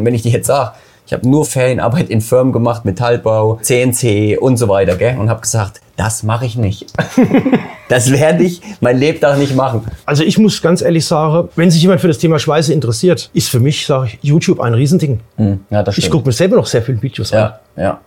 Und wenn ich dir jetzt sage, ich habe nur Ferienarbeit in Firmen gemacht, Metallbau, CNC und so weiter, gell? Und habe gesagt, das mache ich nicht. das werde ich mein Lebtag nicht machen. Also ich muss ganz ehrlich sagen, wenn sich jemand für das Thema Schweiße interessiert, ist für mich, sage ich, YouTube ein Riesending. Hm, ja, ich gucke mir selber noch sehr viele Videos an. Ja,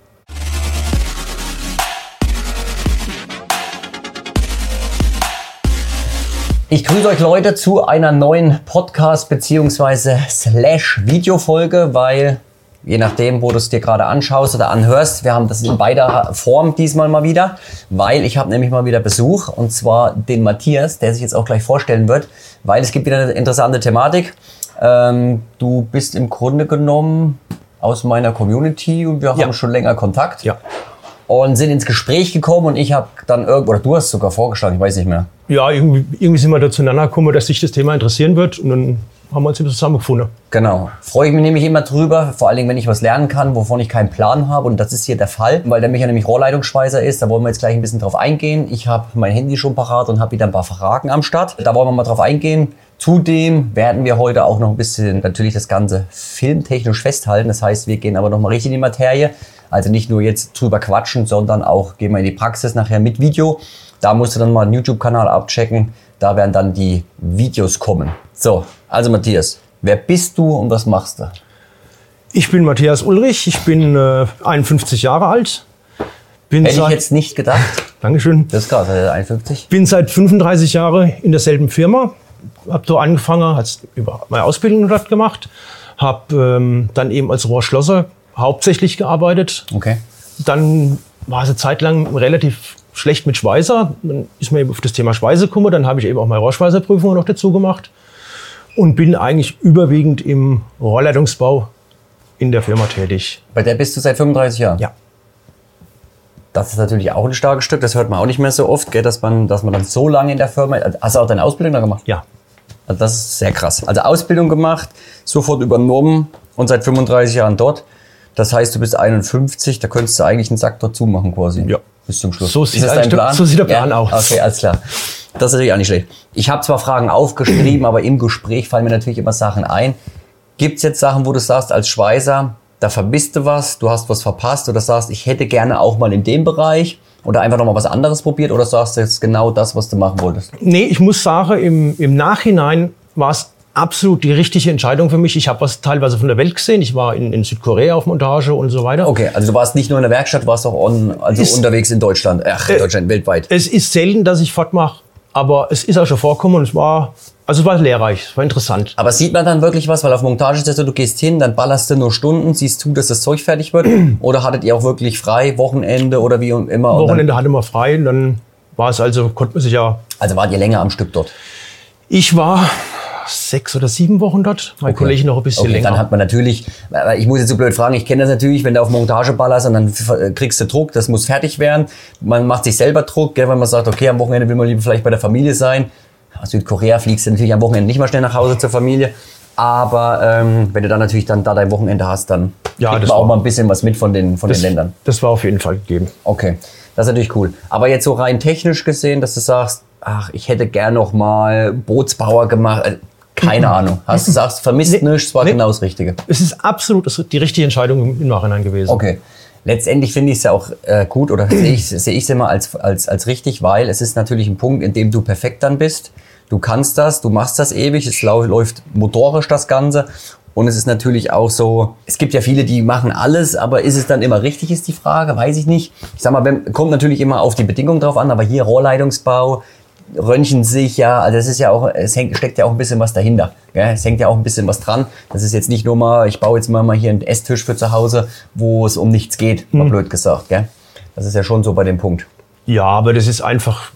Ich grüße euch Leute zu einer neuen Podcast- bzw. Slash-Videofolge, weil je nachdem, wo du es dir gerade anschaust oder anhörst, wir haben das in beider Form diesmal mal wieder, weil ich habe nämlich mal wieder Besuch und zwar den Matthias, der sich jetzt auch gleich vorstellen wird, weil es gibt wieder eine interessante Thematik. Ähm, du bist im Grunde genommen aus meiner Community und wir haben Ja. schon länger Kontakt Ja. Und sind ins Gespräch gekommen und ich habe dann irgendwo, oder du hast sogar vorgeschlagen, ich weiß nicht mehr. Ja, irgendwie, irgendwie sind wir da zueinander gekommen, dass sich das Thema interessieren wird und dann haben wir uns eben zusammengefunden. Genau. Freue ich mich nämlich immer drüber, vor allen Dingen, wenn ich was lernen kann, wovon ich keinen Plan habe. Und das ist hier der Fall, weil der Micha nämlich Rohrleitungsschweißer ist. Da wollen wir jetzt gleich ein bisschen drauf eingehen. Ich habe mein Handy schon parat und habe wieder ein paar Fragen am Start. Da wollen wir mal drauf eingehen. Zudem werden wir heute auch noch ein bisschen natürlich das Ganze filmtechnisch festhalten. Das heißt, wir gehen aber noch mal richtig in die Materie. Also nicht nur jetzt drüber quatschen, sondern auch gehen wir in die Praxis nachher mit Video. Da musst du dann mal einen YouTube-Kanal abchecken. Da werden dann die Videos kommen. So, also Matthias, wer bist du und was machst du? Ich bin Matthias Ulrich, ich bin äh, 51 Jahre alt. Bin Hätte ich jetzt nicht gedacht. Dankeschön. Das ist krass, äh, 51. Bin seit 35 Jahren in derselben Firma. Habe so angefangen, hat über meine Ausbildung dort gemacht. Habe ähm, dann eben als Rohrschlosser hauptsächlich gearbeitet. Okay. Dann war es eine Zeit lang relativ schlecht mit Schweißer. Dann ist mir eben auf das Thema Schweiße gekommen. Dann habe ich eben auch meine Rohrschweißerprüfung noch dazu gemacht. Und bin eigentlich überwiegend im Rohrleitungsbau in der Firma tätig. Bei der bist du seit 35 Jahren. Ja. Das ist natürlich auch ein starkes Stück. Das hört man auch nicht mehr so oft, gell, dass, man, dass man dann so lange in der Firma. Hast du auch deine Ausbildung da gemacht? Ja. Also das ist sehr krass. Also Ausbildung gemacht, sofort übernommen und seit 35 Jahren dort. Das heißt, du bist 51, da könntest du eigentlich einen Sack dazu machen quasi. Ja. Bis zum Schluss. So sieht ist das eigentlich dein der- Plan? so sieht der Plan ja? aus. Okay, alles klar. Das ist natürlich auch nicht schlecht. Ich habe zwar Fragen aufgeschrieben, aber im Gespräch fallen mir natürlich immer Sachen ein. Gibt es jetzt Sachen, wo du sagst, als Schweißer, da vermisst du was, du hast was verpasst oder sagst, ich hätte gerne auch mal in dem Bereich oder einfach noch mal was anderes probiert oder sagst du jetzt genau das, was du machen wolltest? Nee, ich muss sagen, im, im Nachhinein war es absolut die richtige Entscheidung für mich. Ich habe was teilweise von der Welt gesehen. Ich war in, in Südkorea auf Montage und so weiter. Okay, also du warst nicht nur in der Werkstatt, warst auch on, also Ist- unterwegs in Deutschland. Ach, in Deutschland, weltweit. Es ist selten, dass ich fortmache, aber es ist auch schon vorkommen und es war, also es war lehrreich, es war interessant. Aber sieht man dann wirklich was? Weil auf Montage ist das so, du gehst hin, dann ballerst du nur Stunden, siehst zu, dass das Zeug fertig wird. oder hattet ihr auch wirklich frei, Wochenende oder wie immer? Und dann, Wochenende hatte man frei und dann war es also, konnte man sich ja. also wart ihr länger am Stück dort? Ich war sechs oder sieben Wochen dort, mein Kollege noch ein bisschen okay, länger. Dann hat man natürlich, ich muss jetzt so blöd fragen, ich kenne das natürlich, wenn du auf Montage ballerst und dann äh, kriegst du Druck, das muss fertig werden. Man macht sich selber Druck, gell, wenn man sagt, okay, am Wochenende will man lieber vielleicht bei der Familie sein. Aus Südkorea fliegst du natürlich am Wochenende nicht mal schnell nach Hause zur Familie. Aber ähm, wenn du dann natürlich dann da dein Wochenende hast, dann Ja, kriegt man auch mal ein bisschen was mit von den, von das, den Ländern. das war auf jeden Fall gegeben. Okay, das ist natürlich cool. Aber jetzt so rein technisch gesehen, dass du sagst, ach, ich hätte gern noch mal Bootsbauer gemacht. Keine Ahnung. Hast du sagst, vermisst Nee, nichts, war nee. genau das Richtige. Es ist absolut die richtige Entscheidung im Nachhinein gewesen. Okay. Letztendlich finde ich es ja auch äh, gut oder sehe ich es immer als, als, als richtig, weil es ist natürlich ein Punkt, in dem du perfekt dann bist. Du kannst das, du machst das ewig, es läuft motorisch das Ganze. Und es ist natürlich auch so, es gibt ja viele, die machen alles, aber ist es dann immer richtig, ist die Frage, weiß ich nicht. Ich sag mal, kommt natürlich immer auf die Bedingungen drauf an, aber hier Rohrleitungsbau, röntgensicher, also es ist ja auch, es hängt, steckt ja auch ein bisschen was dahinter. Ja, es hängt ja auch ein bisschen was dran. Das ist jetzt nicht nur mal, ich baue jetzt mal, mal hier einen Esstisch für zu Hause, wo es um nichts geht, mal blöd gesagt. Gell? Das ist ja schon so bei dem Punkt. Ja, aber das ist einfach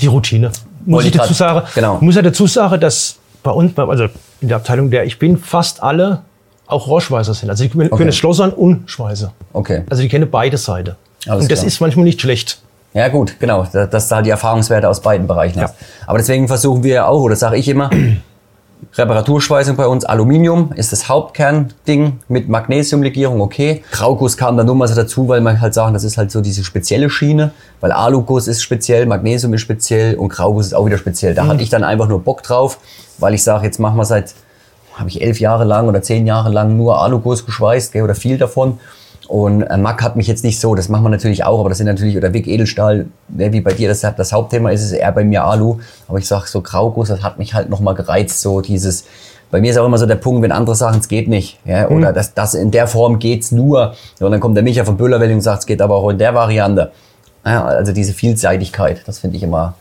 die Routine. Muss ich dazu sagen, genau. muss ja dazu sagen, dass bei uns, also in der Abteilung, der ich bin, fast alle auch Rohrschweißer sind. Also die können, können Schlossern und Schweißer. Okay. Also die kennen beide Seiten. Und das klar. ist manchmal nicht schlecht. Ja gut, genau, da- dass du halt die Erfahrungswerte aus beiden Bereichen hast. Aber deswegen versuchen wir ja auch, oder sage ich immer, Reparaturschweißung bei uns, Aluminium ist das Hauptkernding mit Magnesiumlegierung, okay. Grauguss kam dann nur mal so dazu, weil man halt sagen, das ist halt so diese spezielle Schiene, weil Aluguss ist speziell, Magnesium ist speziell und Grauguss ist auch wieder speziell. Da hatte ich dann einfach nur Bock drauf, weil ich sage, jetzt machen wir seit habe ich elf Jahre lang oder zehn Jahre lang nur Alugos geschweißt gell, oder viel davon. Und äh, Mack hat mich jetzt nicht so, das machen wir natürlich auch, aber das sind natürlich, oder Wick Edelstahl, ne, wie bei dir, das, das Hauptthema ist, ist eher bei mir Alu. Aber ich sag so Grauguss, das hat mich halt nochmal gereizt, so dieses, bei mir ist auch immer so der Punkt, wenn andere sagen, es geht nicht, ja, oder Mhm. das, das in der Form geht's nur. Ja, und dann kommt der Micha von Büllerwelling und sagt, es geht aber auch in der Variante. Ja, also diese Vielseitigkeit, das finde ich immer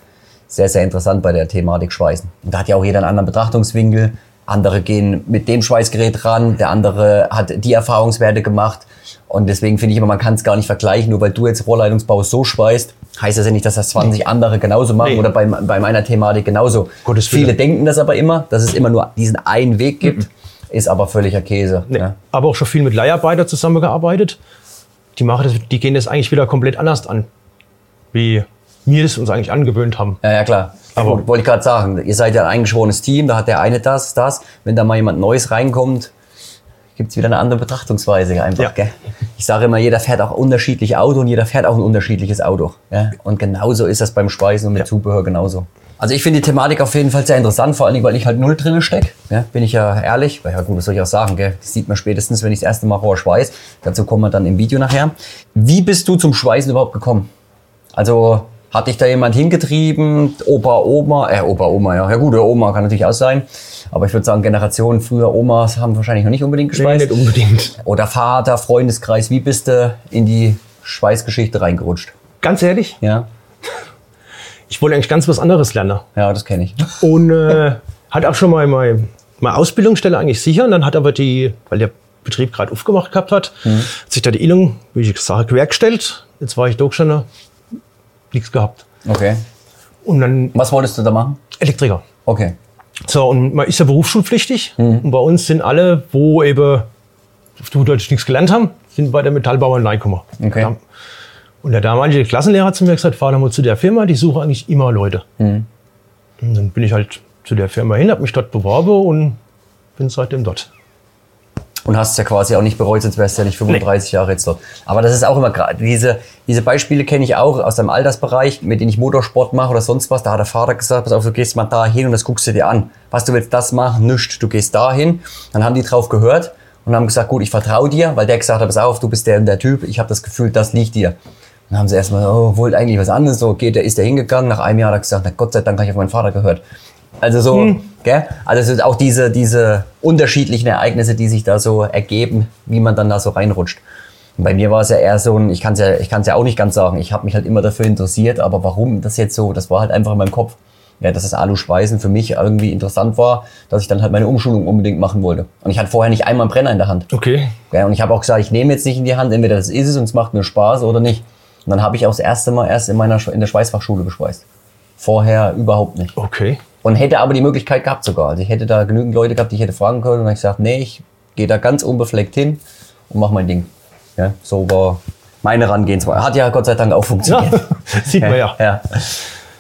sehr, sehr interessant bei der Thematik Schweißen. Und da hat ja auch jeder einen anderen Betrachtungswinkel. Andere gehen mit dem Schweißgerät ran, der andere hat die Erfahrungswerte gemacht. Und deswegen finde ich immer, man kann es gar nicht vergleichen. Nur weil du jetzt Rohrleitungsbau so schweißt, heißt das ja nicht, dass das 20 andere genauso machen Nee. oder bei, bei meiner Thematik genauso. Gottes Viele denken das aber immer, dass es immer nur diesen einen Weg gibt, ist aber völliger Käse. Nee. Ja. Aber auch schon viel mit Leiharbeiter zusammengearbeitet. Die, machen das, die gehen das eigentlich wieder komplett anders an, wie wir es uns eigentlich angewöhnt haben. Ja, ja, klar. Aber- wollte ich gerade sagen, ihr seid ja ein eingeschworenes Team, da hat der eine das, das. Wenn da mal jemand Neues reinkommt, gibt's wieder eine andere Betrachtungsweise einfach. Ja. Gell? Ich sage immer, jeder fährt auch unterschiedlich Auto und jeder fährt auch ein unterschiedliches Auto. Ja? Und genauso ist das beim Schweißen und mit Zubehör genauso. Also ich finde die Thematik auf jeden Fall sehr interessant, vor allem, weil ich halt null drinne steck. Ja, bin ich ja ehrlich. Weil ja gut, das soll ich auch sagen, gell? Das sieht man spätestens, wenn ich das erste Mal Rohr schweiß. Dazu kommen wir dann im Video nachher. Wie bist du zum Schweißen überhaupt gekommen? Also hat dich da jemand hingetrieben? Opa, Oma, äh, Opa, Oma, ja. Ja gut, der Oma kann natürlich auch sein. Aber ich würde sagen, Generationen früher Omas haben wahrscheinlich noch nicht unbedingt Nee, geschweißt. nicht unbedingt. Oder Vater, Freundeskreis, wie bist du in die Schweißgeschichte reingerutscht? Ganz ehrlich, Ja, ich wollte eigentlich ganz was anderes lernen. ja, das kenne ich. Und äh, hat auch schon mal meine, meine Ausbildungsstelle eigentlich sicher. Und dann hat aber die, weil der Betrieb gerade aufgemacht gehabt hat, Mhm. hat sich da die Innung, wie ich gesagt habe, quergestellt. Jetzt war ich doch schon nichts gehabt. Okay. Und dann Was wolltest du da machen? Elektriker. Okay. So, und man ist ja berufsschulpflichtig. Mhm. Und bei uns sind alle, wo eben auf gut Deutsch nichts gelernt haben, sind bei der Metallbauern reingekommen. Okay. Ja. Und der damalige Klassenlehrer hat zu mir gesagt, fahr doch mal zu der Firma, die suchen eigentlich immer Leute. Mhm. Und dann bin ich halt zu der Firma hin, habe mich dort beworben und bin seitdem dort. Und hast es ja quasi auch nicht bereut, sonst wärst du ja nicht 35 Jahre jetzt dort. Aber das ist auch immer gerade, diese, diese Beispiele kenne ich auch aus deinem Altersbereich, mit denen ich Motorsport mache oder sonst was. Da hat der Vater gesagt, pass auf, du gehst mal da hin und das guckst du dir an. Was du willst, das machen, nichts. Du gehst da hin. Dann haben die drauf gehört und haben gesagt, gut, ich vertraue dir, weil der gesagt hat, pass auf, du bist der und der Typ, ich habe das Gefühl, das liegt dir. Dann haben sie erstmal, oh, wollt eigentlich was anderes. So, geht, der ist der hingegangen. Nach einem Jahr hat er gesagt, na Gott sei Dank habe ich auf meinen Vater gehört. Also so, gell? Also es sind auch diese, diese unterschiedlichen Ereignisse, die sich da so ergeben, wie man dann da so reinrutscht. Und bei mir war es ja eher so ein, ich kann es ja, ich kann es ja auch nicht ganz sagen. Ich habe mich halt immer dafür interessiert, aber warum das jetzt so, das war halt einfach in meinem Kopf. Ja, dass das Alu-Schweißen für mich irgendwie interessant war, dass ich dann halt meine Umschulung unbedingt machen wollte. Und ich hatte vorher nicht einmal einen Brenner in der Hand. Okay. Ja, und ich habe auch gesagt, ich nehme jetzt nicht in die Hand, entweder das ist es und es macht mir Spaß oder nicht. Und dann habe ich auch das erste Mal erst in meiner in der Schweißfachschule geschweißt. Vorher überhaupt nicht. Okay. Und hätte aber die Möglichkeit gehabt sogar. Also ich hätte da genügend Leute gehabt, die ich hätte fragen können. Und dann hab ich gesagt, nee, ich gehe da ganz unbefleckt hin und mach mein Ding. Ja, so war meine Herangehensweise. Hat ja Gott sei Dank auch Ja, funktioniert. sieht man ja. Ja,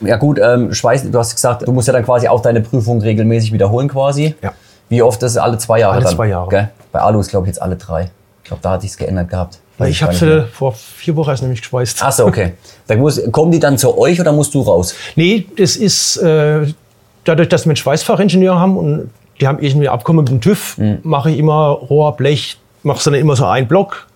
ja gut, ähm, Schweiß, du hast gesagt, du musst ja dann quasi auch deine Prüfung regelmäßig wiederholen quasi. Ja. Wie oft ist es? Alle zwei Jahre Alle dann? zwei Jahre. Gell? Bei Alu ist glaube ich jetzt alle drei. Ich glaube, da hat sich's geändert gehabt. Weiß Ich habe sie vor vier Wochen erst nämlich geschweißt. Ach so, okay. Da muss, kommen die dann zu euch oder musst du raus? Nee, das ist äh, dadurch, dass wir einen Schweißfachingenieur haben und die haben irgendwie Abkommen mit dem TÜV, Mhm. mache ich immer Rohr, Blech, mache dann immer so einen Block,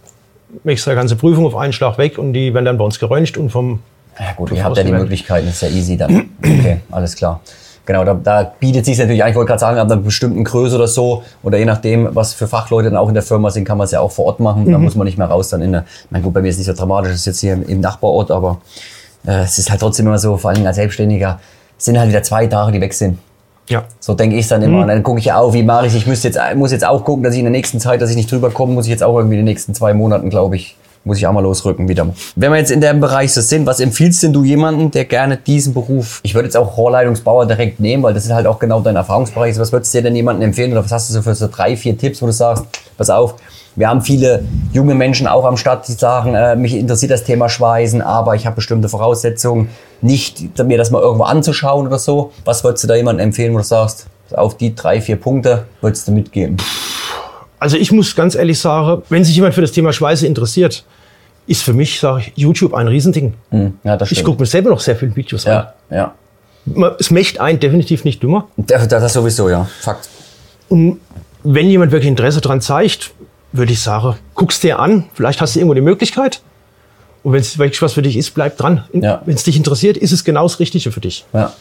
mache die ganze Prüfung auf einen Schlag weg und die werden dann bei uns geröntgt und vom Ja gut, ihr habt ja die. Möglichkeiten, ist ja easy dann. Okay, alles klar. Genau, da, da bietet sich natürlich, an, ich wollte gerade sagen, ab einer bestimmten Größe oder so, oder je nachdem, was für Fachleute dann auch in der Firma sind, kann man es ja auch vor Ort machen. Mhm. Da muss man nicht mehr raus dann in der, na gut, bei mir ist es nicht so dramatisch, das ist jetzt hier im, im Nachbarort, aber äh, es ist halt trotzdem immer so, vor allen Dingen als Selbstständiger, sind halt wieder zwei Tage, die weg sind. ja. So denke ich dann immer. Und dann gucke ich ja auch, wie mache ich Ich müsste jetzt, muss jetzt auch gucken, dass ich in der nächsten Zeit, dass ich nicht drüber komme, muss ich jetzt auch irgendwie in den nächsten zwei Monaten, glaube ich, muss ich auch mal losrücken wieder. Wenn wir jetzt in dem Bereich so sind, was empfiehlst denn du jemanden, der gerne diesen Beruf, ich würde jetzt auch Rohrleitungsbauer direkt nehmen, weil das ist halt auch genau dein Erfahrungsbereich. Was würdest du dir denn jemandem empfehlen oder was hast du so für so drei, vier Tipps, wo du sagst, pass auf, wir haben viele junge Menschen auch am Start, die sagen, äh, mich interessiert das Thema Schweißen, aber ich habe bestimmte Voraussetzungen, nicht mir das mal irgendwo anzuschauen oder so. Was würdest du da jemandem empfehlen, wo du sagst, auf die drei, vier Punkte würdest du mitgeben? Also ich muss ganz ehrlich sagen, wenn sich jemand für das Thema Schweiße interessiert, ist für mich, sage ich, YouTube ein Riesending. Hm, ja, Ich gucke mir selber noch sehr viele Videos an. Ja, ja. Man- Es möchte einen definitiv nicht dümmer. Das, das sowieso, ja. Fakt. Und wenn jemand wirklich Interesse daran zeigt, würde ich sagen, guckst dir an, vielleicht hast du irgendwo die Möglichkeit. Und wenn es wirklich was für dich ist, bleib dran. Ja. Wenn es dich interessiert, ist es genau das Richtige für dich. Ja.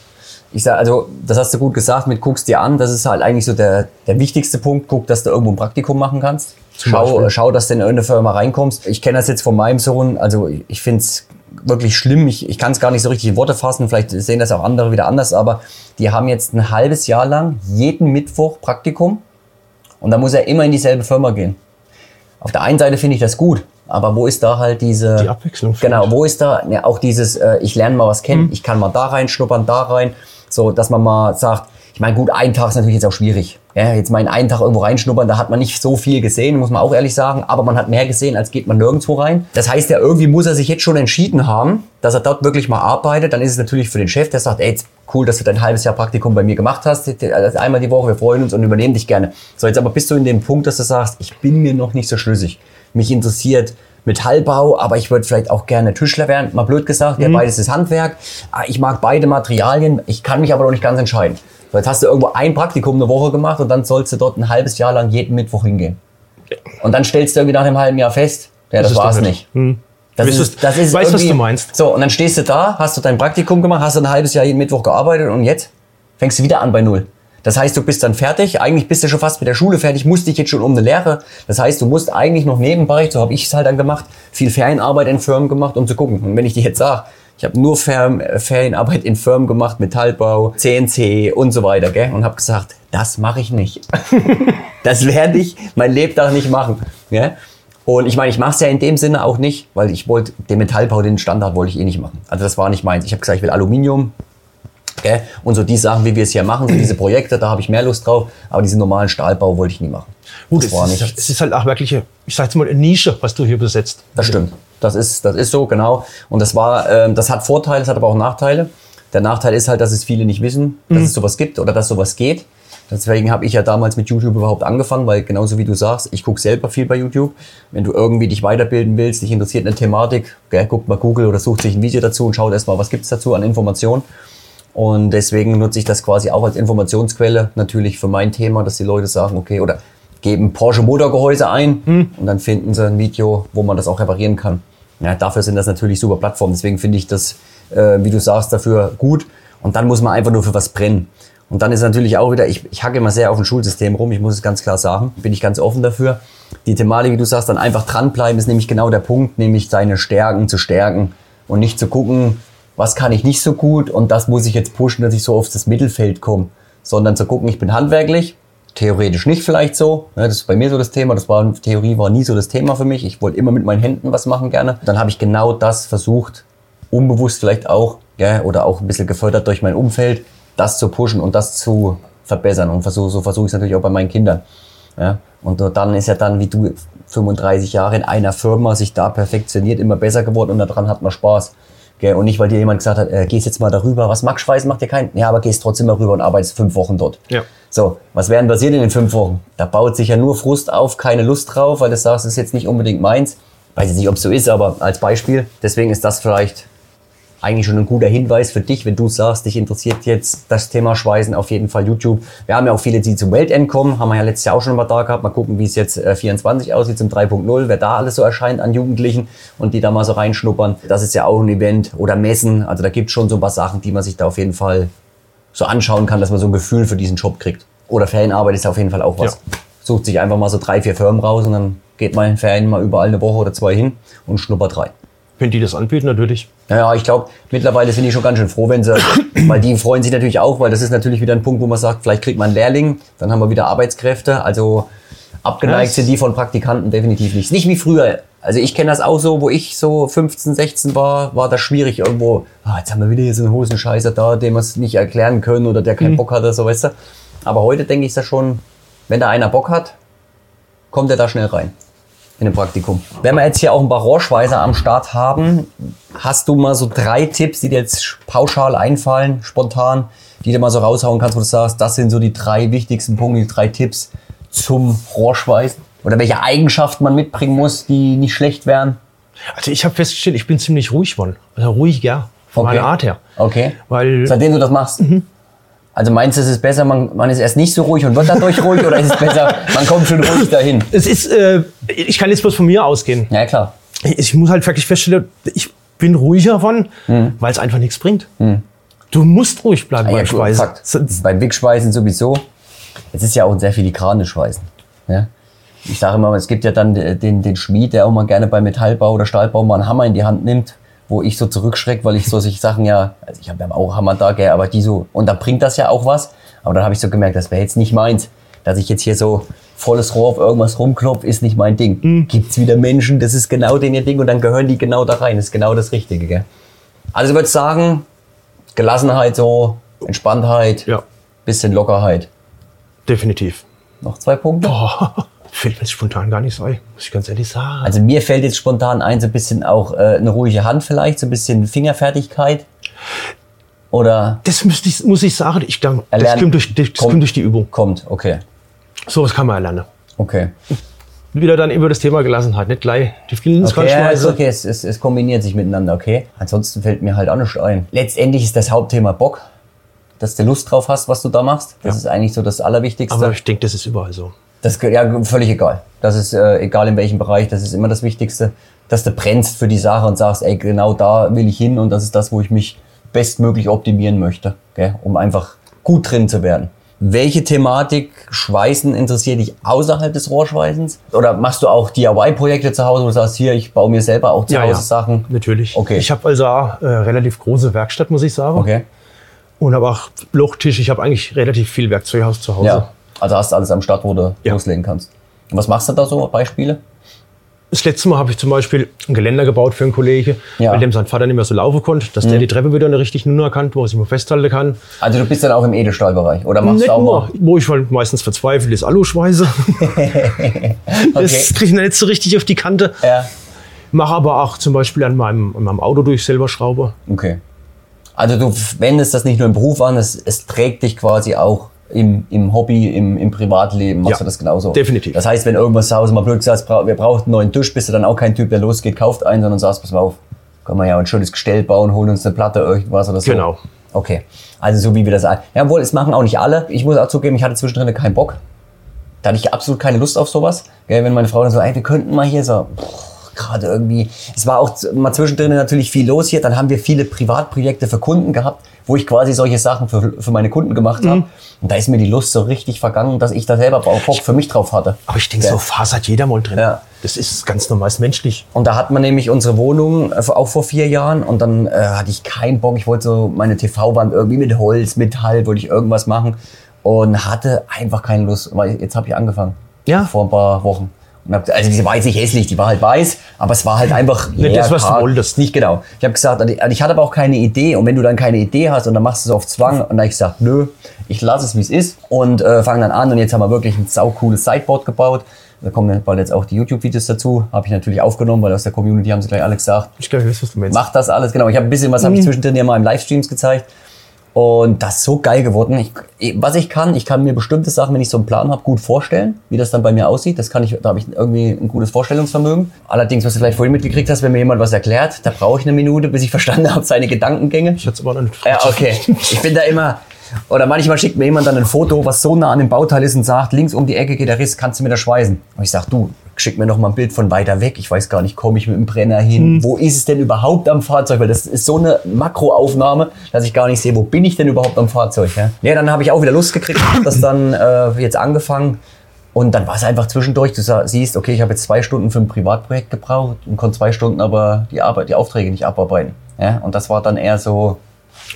Ich sag, also, das hast du gut gesagt, mit guckst dir an, das ist halt eigentlich so der, der wichtigste Punkt. Guck, dass du irgendwo ein Praktikum machen kannst. Zum Schau, Beispiel. schau, dass du in irgendeine Firma reinkommst. Ich kenne das jetzt von meinem Sohn, also ich finde es wirklich schlimm. Ich, ich kann es gar nicht so richtig in Worte fassen, vielleicht sehen das auch andere wieder anders, aber die haben jetzt ein halbes Jahr lang jeden Mittwoch Praktikum und da muss er immer in dieselbe Firma gehen. Auf der einen Seite finde ich das gut, aber wo ist da halt diese... Die Abwechslung. Genau, wo ist da ja, auch dieses, äh, ich lerne mal was kennen, ich kann mal da reinschnuppern, da rein, so dass man mal sagt, ich meine, gut, ein Tag ist natürlich jetzt auch schwierig. Ja, jetzt mal in einen Tag irgendwo reinschnuppern, da hat man nicht so viel gesehen, muss man auch ehrlich sagen, aber man hat mehr gesehen, als geht man nirgendwo rein. Das heißt ja, irgendwie muss er sich jetzt schon entschieden haben, dass er dort wirklich mal arbeitet. Dann ist es natürlich für den Chef, der sagt, ey, cool, dass du dein halbes Jahr Praktikum bei mir gemacht hast, also einmal die Woche, wir freuen uns und übernehmen dich gerne. So, jetzt aber bist du in dem Punkt, dass du sagst, ich bin mir noch nicht so schlüssig. Mich interessiert Metallbau, aber ich würde vielleicht auch gerne Tischler werden. Mal blöd gesagt, ja, beides ist Handwerk. Ah, Ich mag beide Materialien, ich kann mich aber noch nicht ganz entscheiden. So, jetzt hast du irgendwo ein Praktikum eine Woche gemacht und dann sollst du dort ein halbes Jahr lang jeden Mittwoch hingehen. Und dann stellst du irgendwie nach einem halben Jahr fest, ja, das, war's doch nicht. Hm. Das Weißt ist, du- das ist weißt, was du meinst. So, und dann stehst du da, hast du dein Praktikum gemacht, hast du ein halbes Jahr jeden Mittwoch gearbeitet und jetzt fängst du wieder an bei Null. Das heißt, du bist dann fertig, eigentlich bist du schon fast mit der Schule fertig, musst dich jetzt schon um eine Lehre. Das heißt, du musst eigentlich noch nebenbei, so habe ich es halt dann gemacht, viel Ferienarbeit in Firmen gemacht, um zu gucken. Und wenn ich dir jetzt sage, ich habe nur äh, Ferienarbeit in Firmen gemacht, Metallbau, CNC und so weiter, gell? und habe gesagt, das mache ich nicht. Das werde ich mein Lebtag nicht machen. Ja? Und ich meine, ich mache es ja in dem Sinne auch nicht, weil ich wollte den Metallbau, den Standard wollte ich eh nicht machen. Also das war nicht meins. Ich habe gesagt, ich will Aluminium. Gell? Und so die Sachen, wie wir es hier machen, so diese Projekte, da habe ich mehr Lust drauf. Aber diesen normalen Stahlbau wollte ich nie machen. Gut, das es war ist, nicht. es ist halt auch wirklich, ich sag jetzt mal, eine Nische, was du hier besetzt. Das stimmt. Das ist, das ist so, genau. Und das war, ähm, das hat Vorteile, das hat aber auch Nachteile. Der Nachteil ist halt, dass es viele nicht wissen, dass es sowas gibt oder dass sowas geht. Deswegen habe ich ja damals mit YouTube überhaupt angefangen, weil genauso wie du sagst, ich gucke selber viel bei YouTube. Wenn du irgendwie dich weiterbilden willst, dich interessiert eine Thematik, gell, guck mal Google oder such sich ein Video dazu und schau erstmal, was gibt's dazu an Informationen. Und deswegen nutze ich das quasi auch als Informationsquelle natürlich für mein Thema, dass die Leute sagen, okay, oder geben Porsche Motorgehäuse ein und dann finden sie ein Video, wo man das auch reparieren kann. Ja, dafür sind das natürlich super Plattformen. Deswegen finde ich das, äh, wie du sagst, dafür gut. Und dann muss man einfach nur für was brennen. Und dann ist natürlich auch wieder, ich, ich hacke immer sehr auf dem Schulsystem rum, ich muss es ganz klar sagen, bin ich ganz offen dafür. Die Thematik, wie du sagst, dann einfach dranbleiben, ist nämlich genau der Punkt, nämlich seine Stärken zu stärken und nicht zu gucken, was kann ich nicht so gut und das muss ich jetzt pushen, dass ich so auf das Mittelfeld komme, sondern zu gucken, ich bin handwerklich, theoretisch nicht vielleicht so, das ist bei mir so das Thema, das war, Theorie war nie so das Thema für mich, ich wollte immer mit meinen Händen was machen gerne. Dann habe ich genau das versucht, unbewusst vielleicht auch, oder auch ein bisschen gefördert durch mein Umfeld, das zu pushen und das zu verbessern und versuch, so versuche ich es natürlich auch bei meinen Kindern. Ja? Und dann ist ja dann, wie du 35 Jahre in einer Firma sich da perfektioniert, immer besser geworden und daran hat man Spaß. Gell? Und nicht, weil dir jemand gesagt hat, äh, gehst jetzt mal darüber, was Max Schweiß macht dir keinen. Ja, aber gehst trotzdem mal rüber und arbeitest fünf Wochen dort. Ja. So, was werden passiert in den fünf Wochen? Da baut sich ja nur Frust auf, keine Lust drauf, weil du sagst, das ist jetzt nicht unbedingt meins. Weiß jetzt nicht, ob es so ist, aber als Beispiel. Deswegen ist das vielleicht eigentlich schon ein guter Hinweis für dich, wenn du sagst, dich interessiert jetzt das Thema Schweißen, auf jeden Fall YouTube. Wir haben ja auch viele, die zum Weltend kommen, haben wir ja letztes Jahr auch schon mal da gehabt. Mal gucken, wie es jetzt äh, 24 aussieht zum 3.0, wer da alles so erscheint an Jugendlichen und die da mal so reinschnuppern. Das ist ja auch ein Event oder Messen. Also da gibt es schon so ein paar Sachen, die man sich da auf jeden Fall so anschauen kann, dass man so ein Gefühl für diesen Job kriegt. Oder Ferienarbeit ist auf jeden Fall auch was. Ja. Sucht sich einfach mal so drei, vier Firmen raus und dann geht man in Ferien mal überall eine Woche oder zwei hin und schnuppert rein. Wenn die das anbieten, natürlich. Ja, ich glaube, mittlerweile sind die schon ganz schön froh, wenn sie, weil die freuen sich natürlich auch, weil das ist natürlich wieder ein Punkt, wo man sagt, vielleicht kriegt man einen Lehrling, dann haben wir wieder Arbeitskräfte. Also abgeneigt Ja, sind die von Praktikanten definitiv nicht. Nicht wie früher. Also ich kenne das auch so, wo ich so 15, 16 war, war das schwierig irgendwo. Ah, jetzt haben wir wieder hier so einen Hosenscheißer da, dem wir es nicht erklären können oder der keinen Bock hat oder so, weißt du. Aber heute denke ich da schon, wenn da einer Bock hat, kommt er da schnell rein in ein Praktikum. Wenn wir jetzt hier auch ein paar Rohrschweißer am Start haben, hast du mal so drei Tipps, die dir jetzt pauschal einfallen, spontan, die du mal so raushauen kannst, wo du sagst, das sind so die drei wichtigsten Punkte, die drei Tipps zum Rohrschweißen? Oder welche Eigenschaften man mitbringen muss, die nicht schlecht wären? Also ich habe festgestellt, ich bin ziemlich ruhig geworden. Also ruhiger, von Okay. meiner Art her. Okay. Weil Seitdem du das machst? Also meinst du, es ist besser, man, man ist erst nicht so ruhig und wird dadurch ruhig oder ist es besser, man kommt schon ruhig dahin? Es ist, äh, ich kann jetzt bloß von mir ausgehen. Ja, klar. Ich muss halt wirklich feststellen, ich bin ruhiger von, weil es einfach nichts bringt. Du musst ruhig bleiben Hm. Ja, beim gut, Schweißen. Fakt. Beim Wegschweißen sowieso. Es ist ja auch ein sehr filigranes Schweißen. Ja? Ich sage immer, es gibt ja dann den, den Schmied, der auch mal gerne beim Metallbau oder Stahlbau mal einen Hammer in die Hand nimmt, wo ich so zurückschrecke, weil ich so sich Sachen ja, also ich habe ja auch Hammer da, gell, aber die so, und dann bringt das ja auch was. Aber dann habe ich so gemerkt, das wäre jetzt nicht meins. Dass ich jetzt hier so volles Rohr auf irgendwas rumklopf, ist nicht mein Ding. Mhm. Gibt's wieder Menschen, das ist genau den ihr Ding und dann gehören die genau da rein. Das ist genau das Richtige, gell? Also ich würde sagen, Gelassenheit so, Entspanntheit, Ja, bisschen Lockerheit. definitiv. Noch zwei Punkte. Boah, fällt mir jetzt spontan gar nicht so ein, muss ich ganz ehrlich sagen. Also mir fällt jetzt spontan ein, so ein bisschen auch äh, eine ruhige Hand vielleicht, so ein bisschen Fingerfertigkeit. Oder Das müsste ich, muss ich sagen, ich glaube, das kommt durch, das Kommt. kommt durch die Übung. kommt, okay. Sowas kann man erlernen. Okay. Wieder dann über das Thema Gelassenheit, nicht gleich die Skills Okay, ja, ist schmeißen. okay es, es, es kombiniert sich miteinander, okay. Ansonsten fällt mir halt auch nichts ein. Letztendlich ist das Hauptthema Bock, dass du Lust drauf hast, was du da machst. Das Ja. ist eigentlich so das Allerwichtigste. Aber ich denke, das ist überall so. Das ist ja völlig egal. Das ist äh, egal in welchem Bereich, das ist immer das Wichtigste, dass du brennst für die Sache und sagst, ey, genau da will ich hin und das ist das, wo ich mich bestmöglich optimieren möchte, gell? um einfach gut drin zu werden. Welche Thematik Schweißen interessiert dich außerhalb des Rohrschweißens? Oder machst du auch DIY-Projekte zu Hause, wo du sagst, hier, ich baue mir selber auch zu Hause Sachen? Natürlich. Okay. Ich habe also auch, äh, relativ große Werkstatt, muss ich sagen. Okay. Und habe auch Lochtisch. Ich habe eigentlich relativ viel Werkzeughaus zu Hause. Ja. Also hast du alles am Start, wo du Ja. loslegen kannst. Und was machst du da so? Beispiele? Das letzte Mal habe ich zum Beispiel ein Geländer gebaut für einen Kollege, Ja. weil dem sein Vater nicht mehr so laufen konnte, dass Mhm. der die Treppe wieder eine richtig Nummer erkannt, wo er sich mal festhalten kann. Also du bist dann auch im Edelstahlbereich oder machst Nicht du auch nur, mal? wo ich halt meistens verzweifle, ist Aluschweiße. Das kriege ich nicht so richtig auf die Kante. Ja. Mache aber auch zum Beispiel an meinem, an meinem Auto durch selber Schraube. Okay. Also du wendest das nicht nur im Beruf an, es, es trägt dich quasi auch im, im Hobby, im, im Privatleben, machst Ja, du das genauso. definitiv. Das heißt, wenn irgendwas zu Hause mal blöd gesagt, wir brauchen einen neuen Tisch, bist du dann auch kein Typ, der losgeht, kauft einen, sondern sagst, pass mal auf, können wir ja ein schönes Gestell bauen, holen uns eine Platte, irgendwas oder so. Genau. Okay. Also so wie wir das. Jawohl, es machen auch nicht alle. Ich muss auch zugeben, ich hatte zwischendrin keinen Bock. Da hatte ich absolut keine Lust auf sowas. Gell, wenn meine Frau dann so, ey, wir könnten mal hier so, pff, gerade irgendwie. Es war auch mal zwischendrin natürlich viel los hier. Dann haben wir viele Privatprojekte für Kunden gehabt, wo ich quasi solche Sachen für, für meine Kunden gemacht Mhm. habe. Und da ist mir die Lust so richtig vergangen, dass ich da selber auch Bock für mich drauf hatte. Aber ich denke, Ja. so Phase hat jeder mal drin. Ja. Das ist ganz normal ist menschlich. Und da hat man nämlich unsere Wohnung äh, auch vor vier Jahren und dann äh, hatte ich keinen Bock. Ich wollte so meine TV-Wand irgendwie mit Holz, Metall, wollte ich irgendwas machen und hatte einfach keine Lust. Weil jetzt habe ich angefangen. Ja. Vor ein paar Wochen. Also die war jetzt nicht hässlich, die war halt weiß, aber es war halt einfach Nicht das, was du wolltest. Nicht genau. Ich habe gesagt, also ich- ich hatte aber auch keine Idee. Und wenn du dann keine Idee hast und dann machst du es auf Zwang, und dann hab ich gesagt, nö, ich lasse es wie es ist und äh, fange dann an. Und jetzt haben wir wirklich ein saucooles Sideboard gebaut. Da kommen dann bald jetzt auch die YouTube-Videos dazu. Habe ich natürlich aufgenommen, weil aus der Community haben sie gleich alle gesagt, Ich glaube, ich weiß, was du meinst. mach das alles. Genau, ich habe ein bisschen was Mhm. habe ich zwischendrin ja mal im Livestreams gezeigt. Und das ist so geil geworden. Ich, was ich kann, ich kann mir bestimmte Sachen, wenn ich so einen Plan habe, gut vorstellen, wie das dann bei mir aussieht. Das kann ich, da habe ich irgendwie ein gutes Vorstellungsvermögen. Allerdings, was du vielleicht vorhin mitgekriegt hast, wenn mir jemand was erklärt, da brauche ich eine Minute, bis ich verstanden habe, seine Gedankengänge. Ich hatte es aber noch nicht. Ja, okay. Ich bin da immer. Oder manchmal schickt mir jemand dann ein Foto, was so nah an dem Bauteil ist und sagt, links um die Ecke geht der Riss, kannst du mir das schweißen? Und ich sag, du, schick mir noch mal ein Bild von weiter weg. Ich weiß gar nicht, komme ich mit dem Brenner hin? Wo ist es denn überhaupt am Fahrzeug? Weil das ist so eine Makroaufnahme, dass ich gar nicht sehe, wo bin ich denn überhaupt am Fahrzeug? Ja, ja dann habe ich auch wieder Lust gekriegt, hab das dann äh, jetzt angefangen. Und dann war es einfach zwischendurch, du siehst, okay, ich habe jetzt zwei Stunden für ein Privatprojekt gebraucht und konnte zwei Stunden aber die Arbeit, die Aufträge nicht abarbeiten. Ja, und das war dann eher so,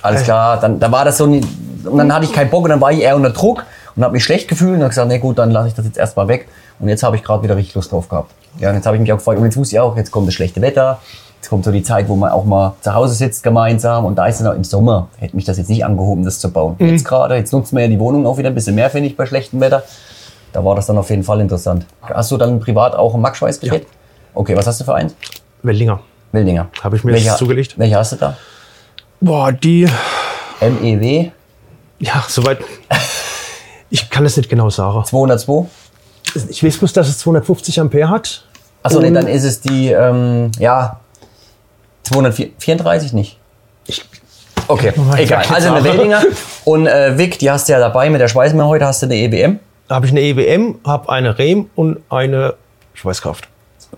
alles klar, dann, dann war das so, und dann hatte ich keinen Bock und dann war ich eher unter Druck und habe mich schlecht gefühlt und habe gesagt, nee gut, dann lasse ich das jetzt erstmal weg. Und jetzt habe ich gerade wieder richtig Lust drauf gehabt. Ja, und jetzt habe ich mich auch gefragt, und jetzt wusste ich auch, jetzt kommt das schlechte Wetter, jetzt kommt so die Zeit, wo man auch mal zu Hause sitzt gemeinsam und da ist es noch im Sommer, hätte mich das jetzt nicht angehoben, das zu bauen. Jetzt gerade, jetzt nutzt man ja die Wohnung auch wieder ein bisschen mehr, finde ich, bei schlechtem Wetter. Da war das dann auf jeden Fall interessant. Hast du dann privat auch ein Max-Schweißgerät? Okay, was hast du für eins? Wellinger. Wildinger. Habe ich mir jetzt zugelegt. Welche hast du da? Boah, die. MEW Ja, soweit. Ich kann es nicht genau sagen. 202? Ich weiß bloß, dass es 250 Ampere hat. Achso, nee, dann ist es die, ähm, ja, 234 nicht. Ich, Okay, egal. Also eine sagen. Weldinger. Und äh, Vic, die hast du ja dabei mit der Schweißmeer heute, hast du eine E EBM. Da habe ich eine EWM, habe eine Rehm und eine Schweißkraft.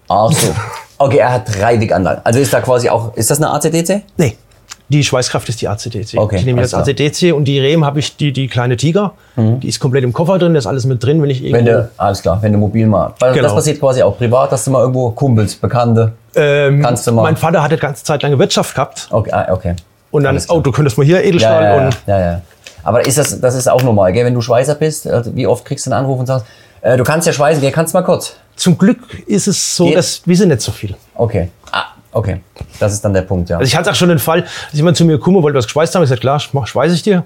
Ach so. Okay, er hat drei Vic-Anlagen. Also ist da quasi auch, ist das eine ACDC? Nee. Die Schweißkraft ist die ACDC. Okay, nehme ich alles als ACDC und die Rehm habe ich die, die kleine Tiger. Die ist komplett im Koffer drin, da ist alles mit drin, wenn ich Wenn irgendwo. du, alles klar, wenn du mobil mal. Weil Genau. Das passiert quasi auch privat, dass du mal irgendwo Kumpels, Bekannte. ähm, kannst du mal- Mein Vater hatte ganze Zeit lange Wirtschaft gehabt Okay, ah, okay. und dann oh, du könntest mal hier Edelstahl Ja, ja, und ja, ja. Aber ist das, das ist auch normal, gell? Wenn du Schweißer bist, also wie oft kriegst du einen Anruf und sagst, äh, du kannst ja schweißen, gell? Kannst mal kurz? zum Glück ist es so, Geht. dass wir sind nicht so viel. Okay. Okay. Das ist dann der Punkt, ja. Also ich hatte auch schon den Fall, dass jemand zu mir kommt und wollte was geschweißt haben. Ich sagte, klar, mach, schweiß ich dir.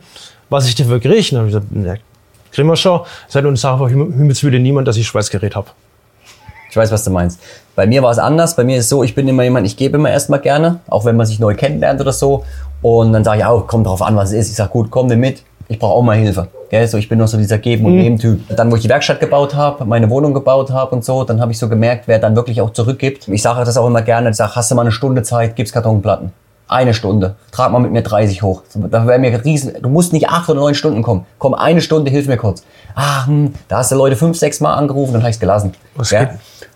Was ich dir für kriege? Dann habe ich gesagt, ne, kriegen wir schon. Ich sagte, und sag aber Himmels Willen niemand, dass ich Schweißgerät habe. Ich weiß, was du meinst. Bei mir war es anders. Bei mir ist es so, ich bin immer jemand, ich gebe immer erstmal gerne, auch wenn man sich neu kennenlernt oder so. Und dann sage ich auch, kommt drauf an, was es ist. Ich sage, gut, komm nimm mit. Ich brauche auch mal Hilfe. Gell? So, ich bin noch so dieser Geben- und Nehmen-Typ. Dann, wo ich die Werkstatt gebaut habe, meine Wohnung gebaut habe und so, dann habe ich so gemerkt, wer dann wirklich auch zurückgibt. Ich sage das auch immer gerne. Ich sage, hast du mal eine Stunde Zeit, gib's Kartonplatten. Eine Stunde. Trag mal mit mir 30 hoch. Da wäre mir riesen. Du musst nicht acht oder neun Stunden kommen. Komm, eine Stunde, hilf mir kurz. Ah, hm, da hast du Leute fünf, sechs Mal angerufen, dann habe ich es gelassen. Was geht?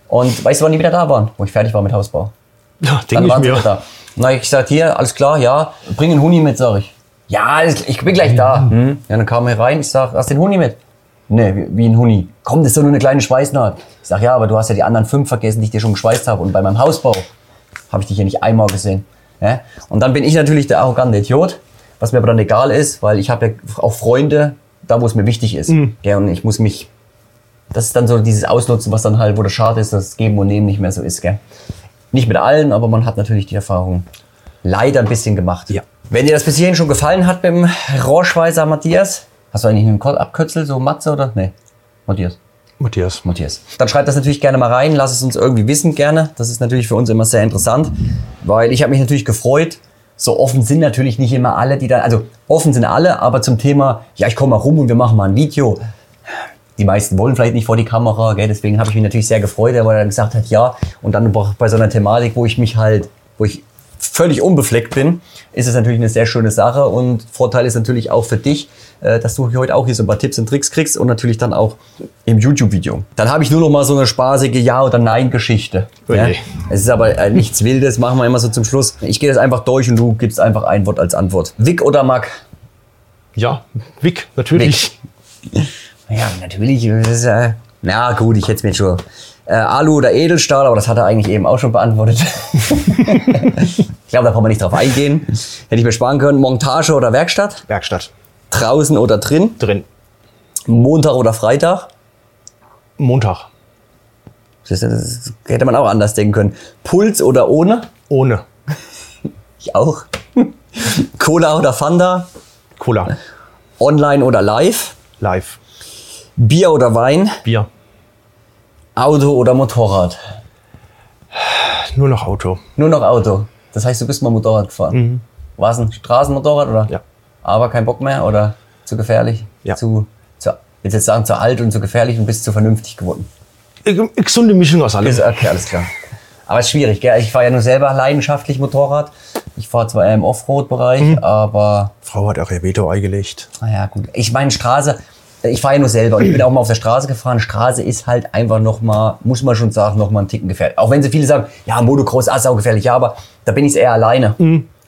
Und weißt du, wann die wieder da waren? Wo ich fertig war mit Hausbau. Ja, Dann denke ich waren sie mir. da. Na, ich gesagt, hier, alles klar, ja, bring einen Huni mit, sag ich. Ja, ich bin gleich da. Hm. Ja, dann kam er rein, ich sag, hast du den Huni mit? Nee, wie, wie ein Huni. Komm, das ist doch nur eine kleine Schweißnaht. Ich sag, ja, aber du hast ja die anderen fünf vergessen, die ich dir schon geschweißt habe. Und bei meinem Hausbau habe ich dich ja nicht einmal gesehen. Ja? Und dann bin ich natürlich der arrogante Idiot, was mir aber dann egal ist, weil ich habe ja auch Freunde, da wo es mir wichtig ist. Ja, und ich muss mich das ist dann so dieses Ausnutzen, was dann halt, wo das schade ist, dass das Geben und Nehmen nicht mehr so ist, gell? Nicht mit allen, aber man hat natürlich die Erfahrung leider ein bisschen gemacht. Ja. Wenn dir das bis hierhin schon gefallen hat mit dem Rohrschweißer Matthias, hast du eigentlich einen Abkürzel, so Matze oder? Nee. Matthias. Matthias. Matthias. Dann schreibt das natürlich gerne mal rein, lass es uns irgendwie wissen gerne. Das ist natürlich für uns immer sehr interessant, weil ich habe mich natürlich gefreut. So offen sind natürlich nicht immer alle, die dann, also offen sind alle, aber zum Thema, ja, ich komme mal rum und wir machen mal ein Video. Die meisten wollen vielleicht nicht vor die Kamera, gell? deswegen habe ich mich natürlich sehr gefreut, weil er dann gesagt hat, ja. Und dann bei so einer Thematik, wo ich mich halt, wo ich völlig unbefleckt bin, ist es natürlich eine sehr schöne Sache und Vorteil ist natürlich auch für dich, äh, dass du heute auch hier so ein paar Tipps und Tricks kriegst und natürlich dann auch im YouTube-Video. Dann habe ich nur noch mal so eine spaßige Ja- oder Nein-Geschichte. Oh Ja? Es ist aber äh, nichts Wildes, machen wir immer so zum Schluss. Ich gehe das einfach durch und du gibst einfach ein Wort als Antwort. Vic oder Mac? Ja, Wick, natürlich. Ja, natürlich. Ist, äh, na gut, ich hätte es mir schon. Äh, Alu oder Edelstahl, aber das hat er eigentlich eben auch schon beantwortet. ich glaube, da brauchen wir nicht drauf eingehen. Hätte ich mir sparen können. Montage oder Werkstatt? Werkstatt. Draußen oder drin? Drin. Montag oder Freitag? Montag. Das, das hätte man auch anders denken können. Puls oder ohne? Ohne. Ich auch. Cola oder Fanta? Cola. Online oder live? Live. Bier oder Wein? Bier. Auto oder Motorrad? Nur noch Auto. Nur noch Auto. Das heißt, du bist mal Motorrad gefahren. War es ein Straßenmotorrad oder? Ja. Aber kein Bock mehr oder zu gefährlich? Ja. Zu, zu, jetzt jetzt sagen, zu alt und zu gefährlich und bist zu vernünftig geworden. Gesunde Mischung aus allem. Ist, okay, alles klar. Aber es ist schwierig, gell? Ich fahre ja nur selber leidenschaftlich Motorrad. Ich fahre zwar eher im Offroad-Bereich, aber Frau hat auch ihr Veto eingelegt. naja, gut. Ich meine, Straße, ich fahre ja nur selber und ich bin auch mal auf der Straße gefahren. Straße ist halt einfach noch mal, muss man schon sagen, noch mal einen Ticken gefährlich. Auch wenn sie viele sagen, ja, Motocross, ah, gefährlich, ja, aber da bin ich eher alleine.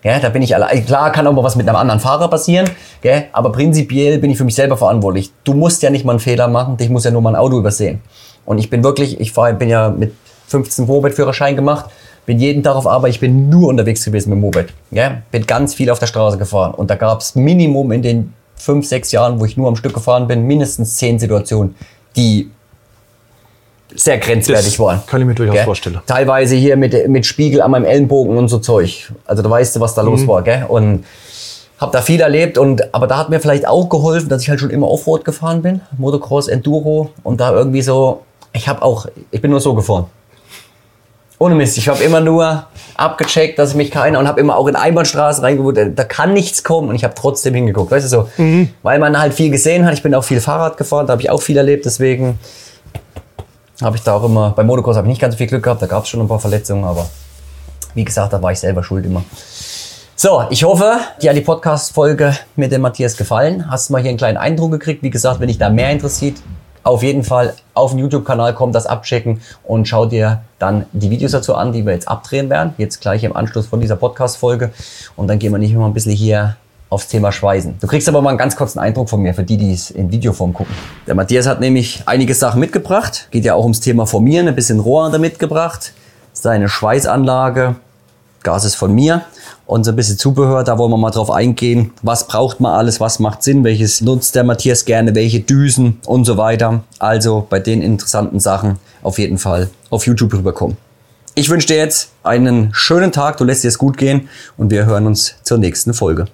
Ja, da bin ich alleine. Klar kann auch mal was mit einem anderen Fahrer passieren, gell? aber prinzipiell bin ich für mich selber verantwortlich. Du musst ja nicht mal einen Fehler machen, dich muss ja nur mal ein Auto übersehen. Und ich bin wirklich, ich fahr, bin ja mit 15 Moped-Führerschein gemacht, bin jeden Tag auf Arbeit, ich bin nur unterwegs gewesen mit dem Moped. Ja? Bin ganz viel auf der Straße gefahren. Und da gab es Minimum in den fünf, sechs Jahren, wo ich nur am Stück gefahren bin, mindestens zehn Situationen, die sehr grenzwertig waren. kann ich mir durchaus Gell? vorstellen. Teilweise hier mit, mit Spiegel an meinem Ellenbogen und so Zeug. Also da weißt du, was da Mhm. los war, gell? Und hab da viel erlebt und aber da hat mir vielleicht auch geholfen, dass ich halt schon immer Offroad gefahren bin, Motocross, Enduro und da irgendwie so, ich habe auch, ich bin nur so gefahren. Ohne Mist, ich habe immer nur abgecheckt, dass ich mich keiner und habe immer auch in Einbahnstraßen reingeguckt, da, da kann nichts kommen und ich habe trotzdem hingeguckt, weißt du so, weil man halt viel gesehen hat. Ich bin auch viel Fahrrad gefahren, da habe ich auch viel erlebt, deswegen habe ich da auch immer, bei Motocross habe ich nicht ganz so viel Glück gehabt, da gab es schon ein paar Verletzungen, aber wie gesagt, da war ich selber schuld immer. So, ich hoffe, dir hat die Podcast-Folge mit dem Matthias gefallen. Hast mal hier einen kleinen Eindruck gekriegt. Wie gesagt, wenn dich da mehr interessiert, auf jeden Fall auf den YouTube-Kanal kommen, das abchecken und schau dir dann die Videos dazu an, die wir jetzt abdrehen werden. Jetzt gleich im Anschluss von dieser Podcast-Folge. Und dann gehen wir nicht mehr ein bisschen hier aufs Thema Schweißen. Du kriegst aber mal einen ganz kurzen Eindruck von mir, für die, die es in Videoform gucken. Der Matthias hat nämlich einige Sachen mitgebracht. Geht ja auch ums Thema Formieren, ein bisschen Rohr hat er mitgebracht. Seine Schweißanlage, Gas ist von mir und so ein bisschen Zubehör, da wollen wir mal drauf eingehen. Was braucht man alles, was macht Sinn, welches nutzt der Matthias gerne, welche Düsen und so weiter. Also bei den interessanten Sachen auf jeden Fall auf YouTube rüberkommen. Ich wünsche dir jetzt einen schönen Tag, du lässt dir es gut gehen und wir hören uns zur nächsten Folge.